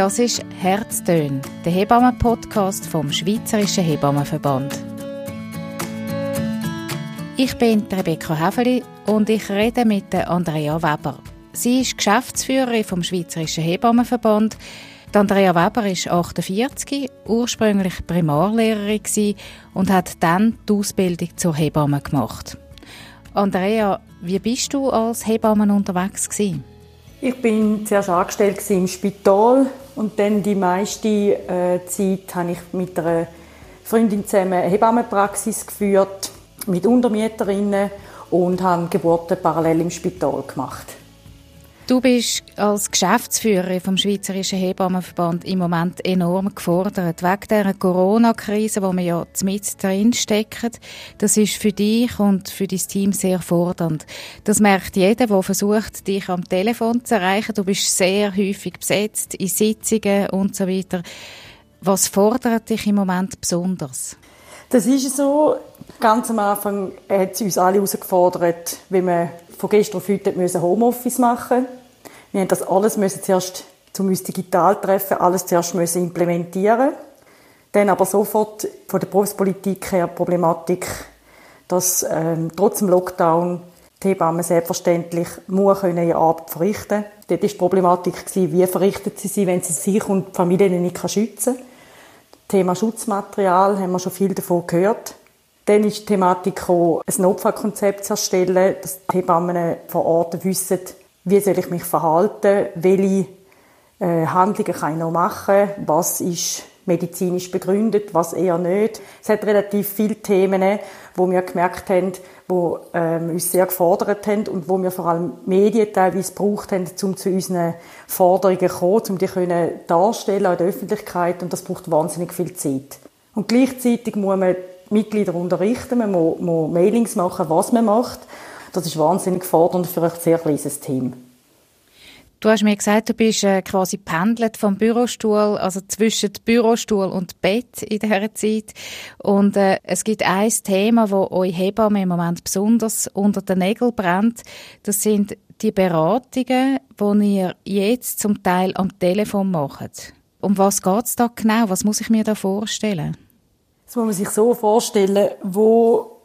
Das ist Herztön, der Hebammen-Podcast vom Schweizerischen Hebammenverband. Ich bin Rebecca Häfeli und ich rede mit Andrea Weber. Sie ist Geschäftsführerin vom Schweizerischen Hebammenverband. Andrea Weber ist 48, ursprünglich Primarlehrerin und hat dann die Ausbildung zur Hebamme gemacht. Andrea, wie bist du als Hebamme unterwegs gewesen? Ich bin zuerst angestellt im Spital und dann die meiste äh, Zeit habe ich mit einer Freundin zusammen eine Hebammenpraxis geführt mit Untermieterinnen und habe Geburten parallel im Spital gemacht. Du bist als Geschäftsführerin vom Schweizerischen Hebammenverband im Moment enorm gefordert. Wegen der Corona-Krise, wo wir ja mit drin stecken. Das ist für dich und für dein Team sehr fordernd. Das merkt jeder, der versucht, dich am Telefon zu erreichen. Du bist sehr häufig besetzt in Sitzungen und so weiter. Was fordert dich im Moment besonders? Das ist so. Ganz am Anfang hat es uns alle herausgefordert, wie wir von gestern auf heute Homeoffice machen. Wir haben das alles müssen zuerst zum uns digital treffen, alles zuerst müssen implementieren. Dann aber sofort von der Berufspolitik her Problematik, dass ähm, trotz dem Lockdown die Hebammen selbstverständlich nur können ihre Arbeit verrichten Dort war die Problematik, wie verrichtet sie sie, wenn sie sich und die Familie nicht schützen kann. Thema Schutzmaterial haben wir schon viel davon gehört. Dann ist die Thematik gekommen, ein Notfallkonzept zu erstellen, dass die Hebammen vor Ort wissen, wie soll ich mich verhalten, welche äh, Handlungen kann ich noch machen, was ist medizinisch begründet, was eher nicht. Es hat relativ viele Themen, wo wir gemerkt haben, wo ähm, uns sehr gefordert haben und wo wir vor allem Medien teilweise gebraucht haben, um zu unseren Forderungen zu kommen, um die können darstellen in der Öffentlichkeit und das braucht wahnsinnig viel Zeit. Und gleichzeitig muss man Mitglieder unterrichten, man muss, muss Mailings machen, was man macht das ist wahnsinnig fordernd für ein sehr kleines Team. Du hast mir gesagt, du bist äh, quasi pendelt vom Bürostuhl, also zwischen Bürostuhl und Bett in dieser Zeit. Und äh, es gibt ein Thema, wo euch Hebamme im Moment besonders unter den Nägeln brennt. Das sind die Beratungen, die ihr jetzt zum Teil am Telefon macht. Um was geht es da genau? Was muss ich mir da vorstellen? Das muss man sich so vorstellen, wo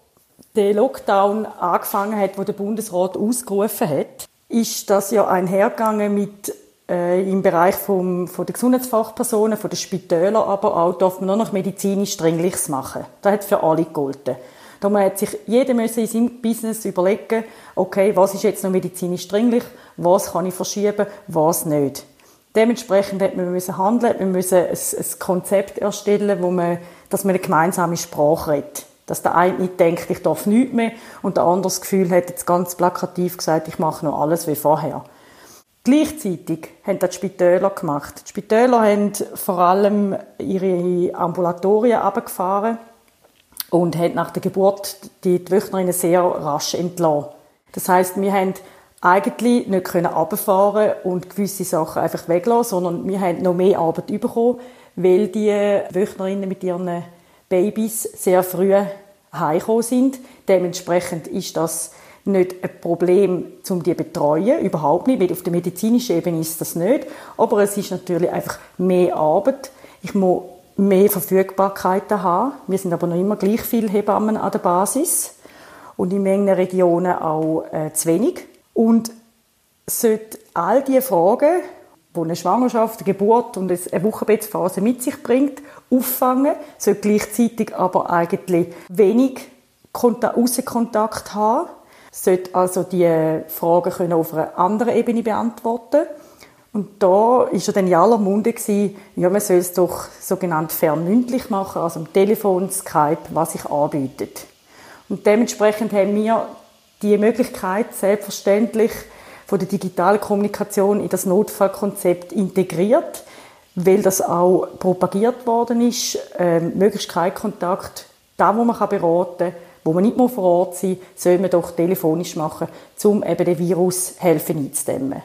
der Lockdown angefangen hat, wo der Bundesrat ausgerufen hat, ist das ja einhergegangen mit äh, im Bereich vom, von der Gesundheitsfachpersonen, von den Spitälern, aber auch darf man nur noch medizinisch Dringliches machen. Das hat für alle gegolten. Da hat sich jeder in seinem Business überlegen, okay, was ist jetzt noch medizinisch dringlich, was kann ich verschieben, was nicht. Dementsprechend hat man müssen handeln, man müssen ein, ein Konzept erstellen, wo man, dass man eine gemeinsame Sprache redet. Dass der eine nicht denkt, ich darf nichts mehr und der andere das Gefühl hat, jetzt ganz plakativ gesagt, ich mache noch alles wie vorher. Gleichzeitig haben das die Spitäler gemacht. Die Spitäler haben vor allem ihre Ambulatorien abgefahren und haben nach der Geburt die Wöchnerinnen sehr rasch entlassen. Das heißt, wir haben eigentlich nicht können runterfahren und gewisse Sachen einfach weglassen, sondern wir haben noch mehr Arbeit bekommen, weil die Wöchnerinnen mit ihren Babys sehr früh heimgekommen sind. Dementsprechend ist das nicht ein Problem, um die zu betreuen, überhaupt nicht, auf der medizinischen Ebene ist das nicht. Aber es ist natürlich einfach mehr Arbeit. Ich muss mehr Verfügbarkeiten haben. Wir sind aber noch immer gleich viele Hebammen an der Basis und in manchen Regionen auch äh, zu wenig. Und sollte all diese Fragen, die eine Schwangerschaft, eine Geburt und eine Wochenbettsphase mit sich bringt, auffangen, soll gleichzeitig aber eigentlich wenig Außenkontakt haben, sollte also die Fragen können auf einer anderen Ebene beantworten und da ist ja dann in aller Munde gewesen, ja, man soll es doch sogenannt fernmündlich machen, also am Telefon, Skype, was sich anbietet. Und dementsprechend haben wir die Möglichkeit selbstverständlich von der digitalen Kommunikation in das Notfallkonzept integriert weil das auch propagiert worden ist, ähm, möglichst kein Kontakt, da wo man beraten kann, wo man nicht mehr vor Ort sein soll man doch telefonisch machen, um eben den Virus helfen einzudämmen.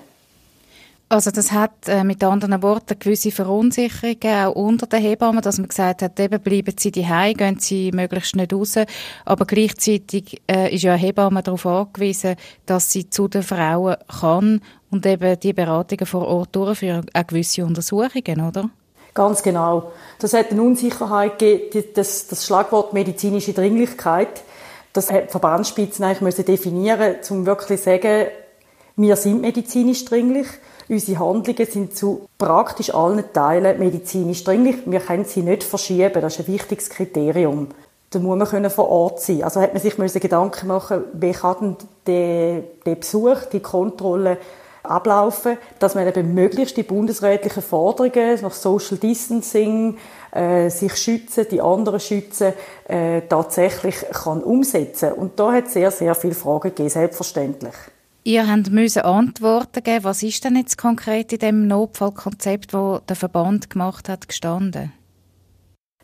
Also das hat äh, mit anderen Worten gewisse Verunsicherungen auch unter den Hebammen, dass man gesagt hat, eben bleiben sie daheim, gehen sie möglichst nicht raus, aber gleichzeitig äh, ist ja eine Hebamme darauf angewiesen, dass sie zu den Frauen kann Und eben die Beratungen vor Ort durchführen auch gewisse Untersuchungen, oder? Ganz genau. Das hat eine Unsicherheit gegeben, das, das Schlagwort medizinische Dringlichkeit. Das hat die Verbandsspitzen eigentlich müssen definieren, um wirklich zu sagen, wir sind medizinisch dringlich. Unsere Handlungen sind zu praktisch allen Teilen medizinisch dringlich. Wir können sie nicht verschieben. Das ist ein wichtiges Kriterium. Da muss man können vor Ort sein. Also hat man sich Gedanken machen, wie kann denn der, der Besuch, die Kontrolle ablaufen, dass man eben möglichst die bundesrätlichen Forderungen nach Social Distancing, äh, sich schützen, die anderen schützen, äh, tatsächlich kann umsetzen. Und da hat es sehr, sehr viele Fragen gegeben, selbstverständlich. Ihr habt müssen Antworten geben. Was ist denn jetzt konkret in dem Notfallkonzept, wo der Verband gemacht hat, gestanden?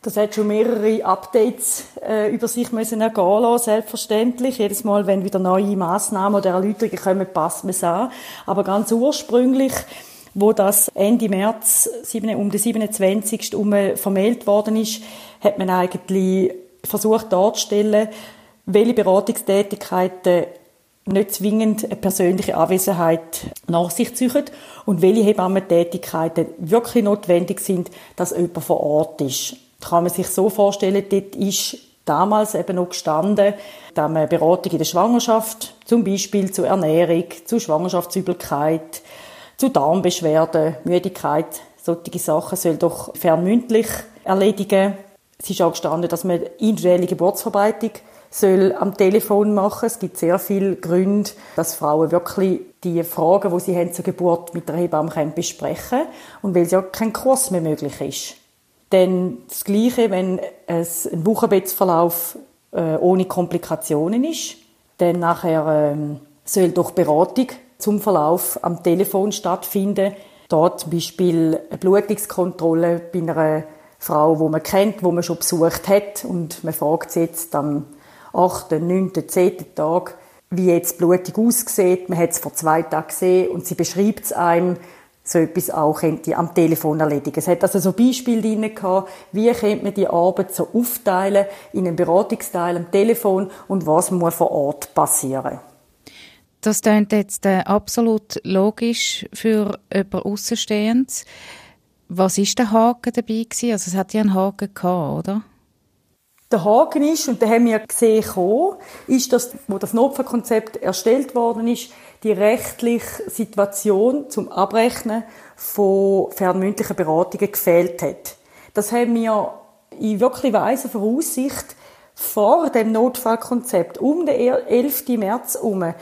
Das hat schon mehrere Updates äh, über sich müssen ergehen lassen, selbstverständlich. Jedes Mal, wenn wieder neue Massnahmen oder Erläuterungen kommen, passt man es an. Aber ganz ursprünglich, wo das Ende März um den 27. um vermeldet worden ist, hat man eigentlich versucht darzustellen, welche Beratungstätigkeiten nicht zwingend eine persönliche Anwesenheit nach sich ziehen und welche Hebammentätigkeiten wirklich notwendig sind, dass jemand vor Ort ist. Das kann man sich so vorstellen, dort ist damals eben noch gestanden, dass man Beratung in der Schwangerschaft, zum Beispiel zur Ernährung, zu Schwangerschaftsübelkeit, zu Darmbeschwerden, Müdigkeit, solche Sachen soll doch fernmündlich erledigen. Es ist auch gestanden, dass man individuelle Geburtsverbreitung soll am Telefon machen. Es gibt sehr viele Gründe, dass Frauen wirklich die Fragen, die sie haben zur Geburt mit der Hebamme können besprechen und weil ja kein Kurs mehr möglich ist. Denn das Gleiche, wenn es ein Wochenbettsverlauf äh, ohne Komplikationen ist, dann nachher ähm, soll doch Beratung zum Verlauf am Telefon stattfinden. Dort zum Beispiel eine Blutungskontrolle bei einer Frau, wo man kennt, wo man schon besucht hat und man fragt sie jetzt am 8., 9., 10. Tag, wie jetzt die Blutung aussieht. Man hat es vor zwei Tagen gesehen und sie beschreibt es einem, so etwas auch könnte am Telefon erledigen. Es hat also so Beispiele drin gehabt, wie könnte man die Arbeit so aufteilen in einen Beratungsteil am Telefon und was muss vor Ort passieren. Das klingt jetzt äh, absolut logisch für jemanden Außenstehendes. Was ist der Haken dabei gewesen? Also es hat ja einen Haken gehabt, oder? Der Haken ist, und da haben wir gesehen, ist, dass, wo das Notfallkonzept erstellt worden ist, die rechtliche Situation zum Abrechnen von fernmündlichen Beratungen gefehlt hat. Das haben wir in wirklich weiser Voraussicht vor dem Notfallkonzept um den 11. März herum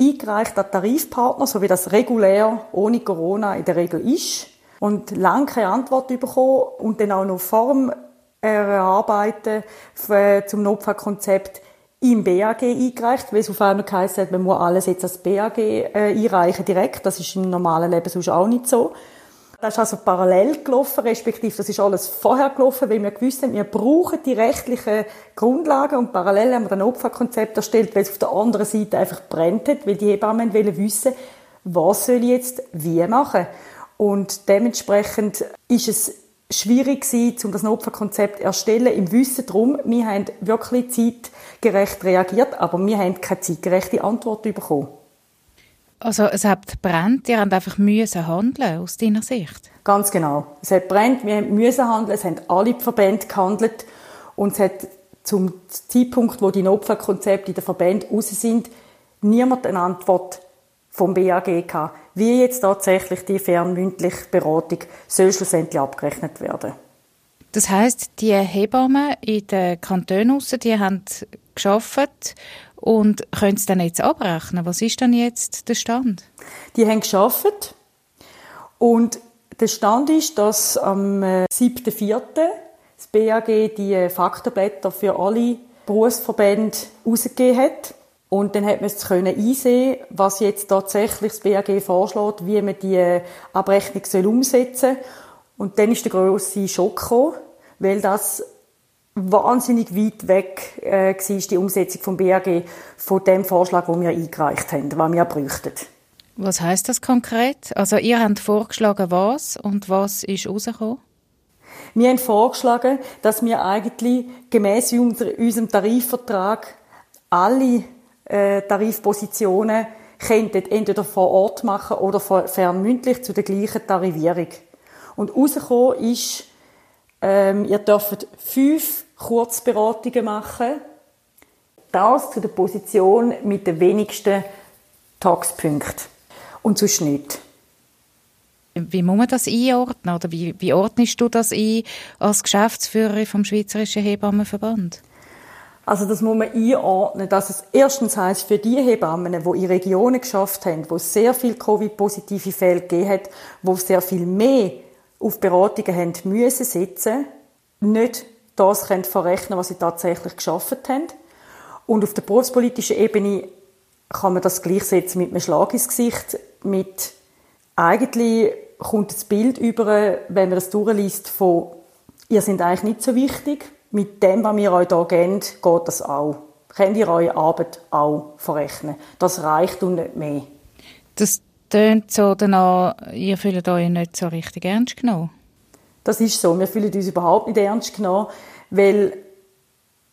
eingereicht an Tarifpartner, so wie das regulär ohne Corona in der Regel ist. Und lange keine Antwort bekommen und dann auch noch vor dem Erarbeiten zum Notfallkonzept im BAG eingereicht, weil es auf einmal geheißen hat, man muss alles jetzt als BAG äh, einreichen direkt. Das ist im normalen Leben sonst auch nicht so. Das ist also parallel gelaufen, respektive das ist alles vorher gelaufen, weil wir gewusst haben, wir brauchen die rechtlichen Grundlagen und parallel haben wir ein Opferkonzept erstellt, weil es auf der anderen Seite einfach brennt hat, weil die Hebammen wollen wissen, was soll ich jetzt wie machen. Und dementsprechend ist es schwierig gewesen, um das Opferkonzept zu erstellen, im Wissen darum, wir haben wirklich zeitgerecht reagiert, aber wir haben keine zeitgerechte Antwort bekommen. Also es hat brennt, ihr habt einfach müssen handeln aus deiner Sicht? Ganz genau. Es hat brennt, wir haben müssen handeln, es haben alle Verbände gehandelt und es hat zum Zeitpunkt, wo die Notfallkonzepte in den Verbänden raus sind, niemand eine Antwort vom BAG gehabt, wie jetzt tatsächlich die fernmündliche Beratung soll schlussendlich abgerechnet werden. Das heißt, die Hebammen in den Kantonen die haben geschafft und können es dann jetzt abrechnen. Was ist denn jetzt der Stand? Die haben geschafft und der Stand ist, dass am 7.4. Äh, das BAG die Faktenblätter für alle Berufsverbände herausgegeben hat. Und dann hat man es können einsehen, was jetzt tatsächlich das BAG vorschlägt, wie man die Abrechnung soll umsetzen soll. Und dann ist der grosse Schock gekommen, weil das wahnsinnig weit weg äh, war, die Umsetzung vom BAG, von dem Vorschlag, den wir eingereicht haben, was wir bräuchten. Was heißt das konkret? Also ihr habt vorgeschlagen was und was ist rausgekommen? Wir haben vorgeschlagen, dass wir eigentlich gemäß unserem Tarifvertrag alle äh, Tarifpositionen könnten entweder vor Ort machen oder fernmündlich zu der gleichen Tarivierung. Und rausgekommen ist, ähm, ihr dürft fünf Kurzberatungen machen. Das zu der Position mit den wenigsten Tagspunkten. Und sonst nicht. Wie muss man das einordnen? Oder wie, wie ordnest du das ein als Geschäftsführerin vom Schweizerischen Hebammenverband? Also das muss man einordnen, dass es erstens heißt für die Hebammen, die in Regionen geschafft haben, wo es sehr viele Covid-positive Fälle gegeben hat, wo sehr viel mehr auf Beratungen haben müssen sitzen, nicht das können verrechnen, was sie tatsächlich geschafft haben. Und auf der berufspolitischen Ebene kann man das gleichsetzen mit einem Schlag ins Gesicht, mit eigentlich kommt das Bild über, wenn man das durchliest, von ihr sind eigentlich nicht so wichtig. Mit dem, was wir euch hier geben, geht das auch. Könnt ihr eure Arbeit auch verrechnen. Das reicht und nicht mehr. Das tönt so danach, ihr fühlt euch nicht so richtig ernst genommen. Das ist so. Wir fühlen uns überhaupt nicht ernst genommen, weil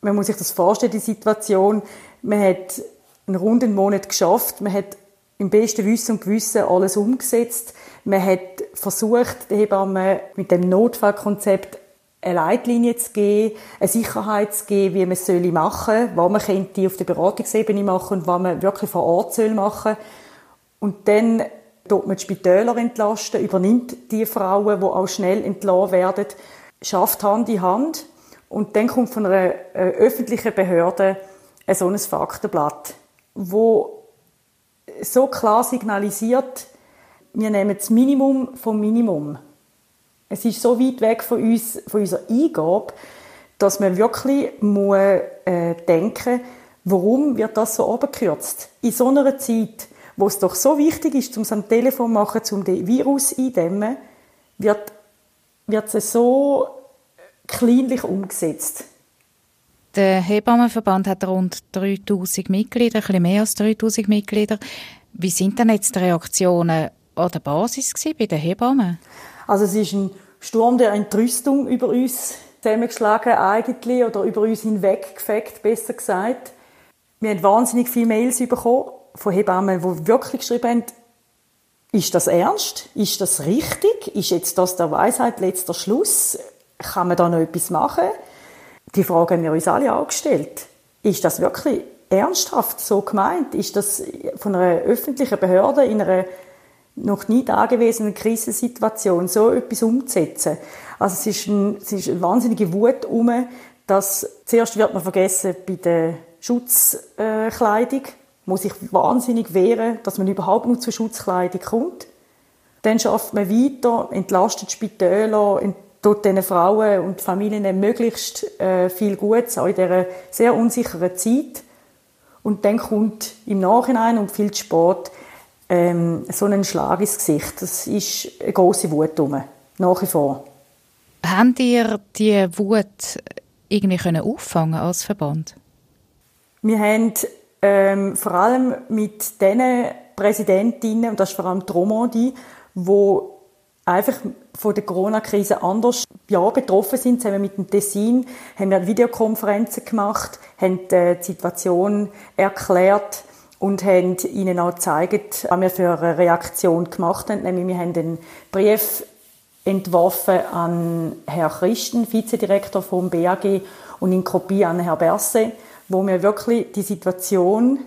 man muss sich das vorstellen, die Situation. Man hat einen runden Monat geschafft, man hat im besten Wissen und Gewissen alles umgesetzt. Man hat versucht, den Hebammen mit dem Notfallkonzept eine Leitlinie zu geben, eine Sicherheit zu geben, wie man es machen soll, was man könnte auf der Beratungsebene machen und was man wirklich vor Ort soll machen Und dann tut man die Spitäler entlasten, übernimmt die Frauen, die auch schnell entlassen werden, schafft Hand in Hand und dann kommt von einer äh, öffentlichen Behörde ein so ein Faktenblatt, wo so klar signalisiert, wir nehmen das Minimum vom Minimum. Es ist so weit weg von uns, von unserer Eingabe, dass man wirklich muss, äh, denken warum wird das so abgekürzt? In so einer Zeit, wo es doch so wichtig ist, um es am Telefon zu machen, um den Virus eindämmen, wird, wird es so kleinlich umgesetzt. Der Hebammenverband hat rund 3000 Mitglieder, ein bisschen mehr als 3000 Mitglieder. Wie sind denn jetzt die Reaktionen an der Basis bei den Hebammen? Also es ist ein Sturm der Entrüstung über uns zusammengeschlagen eigentlich oder über uns hinweggefegt, besser gesagt. Wir haben wahnsinnig viele Mails bekommen von Hebammen, die wirklich geschrieben haben, ist das ernst? Ist das richtig? Ist jetzt das der Weisheit letzter Schluss? Kann man da noch etwas machen? Die Frage haben wir uns alle auch gestellt. Ist das wirklich ernsthaft so gemeint? Ist das von einer öffentlichen Behörde in einer noch nie dagewesenen Krisensituation so etwas umzusetzen? Also es ist, ein, es ist eine wahnsinnige Wut um, dass zuerst wird man vergessen bei der Schutzkleidung, muss sich wahnsinnig wehren, dass man überhaupt nur zur Schutzkleidung kommt. Dann schafft man weiter, entlastet Spitäler, tut diesen Frauen und Familien möglichst äh, viel Gutes, auch in dieser sehr unsicheren Zeit. Und dann kommt im Nachhinein und viel zu spät ähm, so ein Schlag ins Gesicht. Das ist eine grosse Wut rum, nach wie vor. Habt ihr diese Wut irgendwie können auffangen als Verband? Wir haben ähm, vor allem mit den Präsidentinnen, und das ist vor allem die Romandie, die einfach von der Corona-Krise anders ja, betroffen sind. Zusammen mit dem Tessin haben wir Videokonferenzen gemacht, haben die Situation erklärt und haben ihnen auch gezeigt, was wir für eine Reaktion gemacht haben. Nämlich wir haben einen Brief entworfen an Herrn Christen, Vizedirektor vom BAG, und in Kopie an Herrn Berse, wo wir wirklich die Situation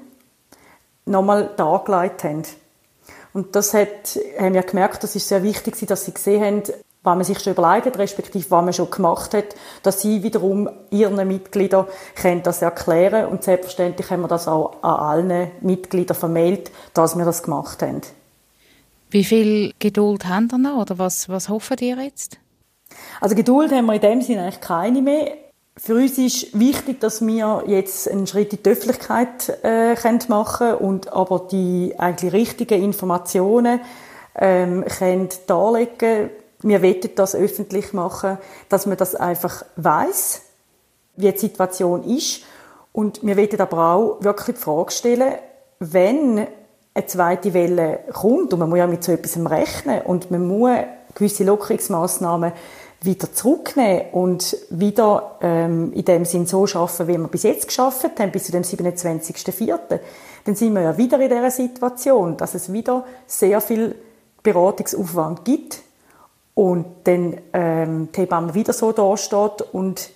nochmal dargelegt haben. Und das hat, haben wir gemerkt, das ist sehr wichtig, dass sie gesehen haben, was man sich schon überlegt respektive was man schon gemacht hat, dass sie wiederum ihren Mitgliedern können das erklären und selbstverständlich haben wir das auch an allen Mitgliedern vermeldet, dass wir das gemacht haben. Wie viel Geduld haben wir noch oder was, was hoffen ihr jetzt? Also Geduld haben wir in dem Sinne eigentlich keine mehr. Für uns ist wichtig, dass wir jetzt einen Schritt in die Öffentlichkeit äh, machen können und aber die eigentlich richtigen Informationen ähm, können darlegen. Wir wollen das öffentlich machen, dass man das einfach weiß, wie die Situation ist. Und wir wollen aber auch wirklich die Frage stellen, wenn eine zweite Welle kommt, und man muss ja mit so etwas rechnen, und man muss gewisse Lockerungsmaßnahmen wieder zurücknehmen und wieder ähm, in dem Sinn so schaffen, wie wir bis jetzt geschafft haben, bis zu dem 27.04., dann sind wir ja wieder in dieser Situation, dass es wieder sehr viel Beratungsaufwand gibt und dann ähm, die Hebamme wieder so dasteht und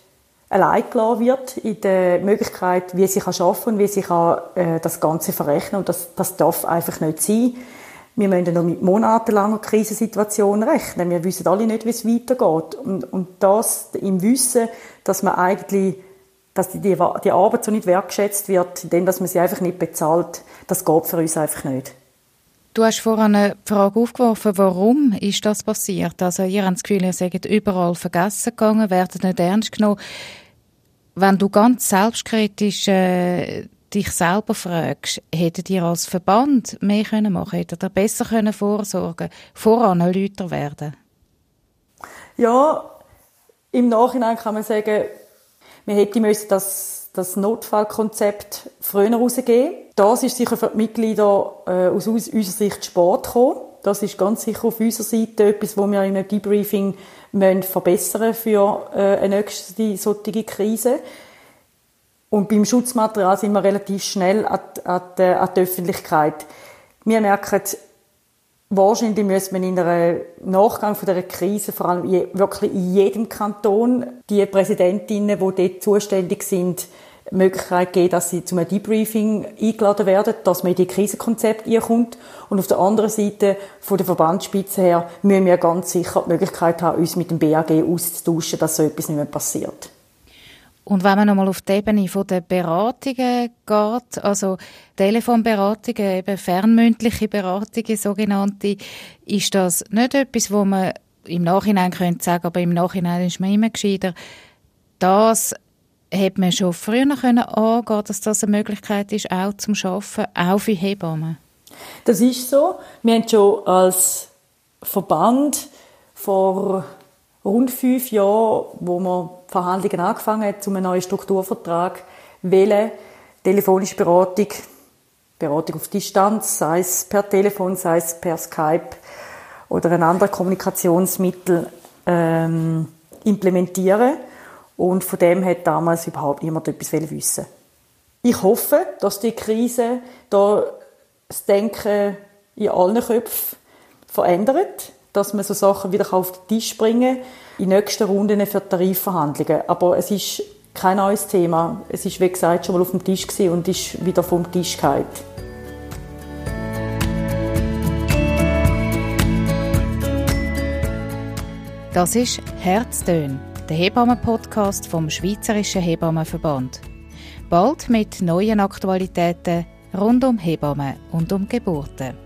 allein gelassen wird in der Möglichkeit, wie sie kann arbeiten und wie sie kann, äh, das Ganze verrechnen und das, das darf einfach nicht sein. Wir müssen noch mit monatelanger Krisensituation rechnen. Wir wissen alle nicht, wie es weitergeht. Und, und das im Wissen, dass man eigentlich, dass die, die, Arbeit so nicht wertgeschätzt wird, denn dass man sie einfach nicht bezahlt, das geht für uns einfach nicht. Du hast vorhin eine Frage aufgeworfen, warum ist das passiert? Also ihr habt das Gefühl, ihr seid überall vergessen gegangen, werdet nicht ernst genommen. Wenn du ganz selbstkritisch äh, dich selber fragst, hättet ihr als Verband mehr können machen Hättet ihr besser können vorsorgen voran Leute werden? Ja, im Nachhinein kann man sagen, wir hätten das, das Notfallkonzept früher rausgeben Das ist sicher für die Mitglieder äh, aus unserer Sicht Sport gekommen. Das ist ganz sicher auf unserer Seite etwas, wo wir einem Debriefing müssen verbessern für äh, eine nächste solche Krise. Und beim Schutzmaterial sind wir relativ schnell an, an, an die Öffentlichkeit. Wir merken, wahrscheinlich müssen wir in einem Nachgang von dieser Krise, vor allem wirklich in jedem Kanton, die Präsidentinnen, die dort zuständig sind, Möglichkeit geben, dass sie zu einem Debriefing eingeladen werden, dass man in die Krisenkonzept einkommt. Und auf der anderen Seite, von der Verbandsspitze her, müssen wir ganz sicher die Möglichkeit haben, uns mit dem BAG auszutauschen, dass so etwas nicht mehr passiert. Und wenn man nochmal auf die Ebene der Beratungen geht, also Telefonberatungen, eben fernmündliche Beratungen, sogenannte, ist das nicht etwas, wo man im Nachhinein könnte sagen, aber im Nachhinein ist man immer gescheiter. Das hätte man schon früher können angehen, dass das eine Möglichkeit ist, auch zum Arbeiten, auch für Hebammen. Das ist so. Wir haben schon als Verband vor rund fünf Jahren, wo wir Verhandlungen angefangen zu einem neuen Strukturvertrag, wählen, telefonische Beratung, Beratung auf Distanz, sei es per Telefon, sei es per Skype oder ein anderes Kommunikationsmittel ähm, implementieren. Und von dem hat damals überhaupt niemand etwas wissen. Ich hoffe, dass die Krise da das Denken in allen Köpfen verändert dass man so Sachen wieder auf den Tisch bringen kann, in nächsten Runden für Tarifverhandlungen. Aber es ist kein neues Thema. Es ist, wie gesagt, schon mal auf dem Tisch und ist wieder vom Tisch gefallen. Das ist Herztön, der Hebammen-Podcast vom Schweizerischen Hebammenverband. Bald mit neuen Aktualitäten rund um Hebammen und um Geburten.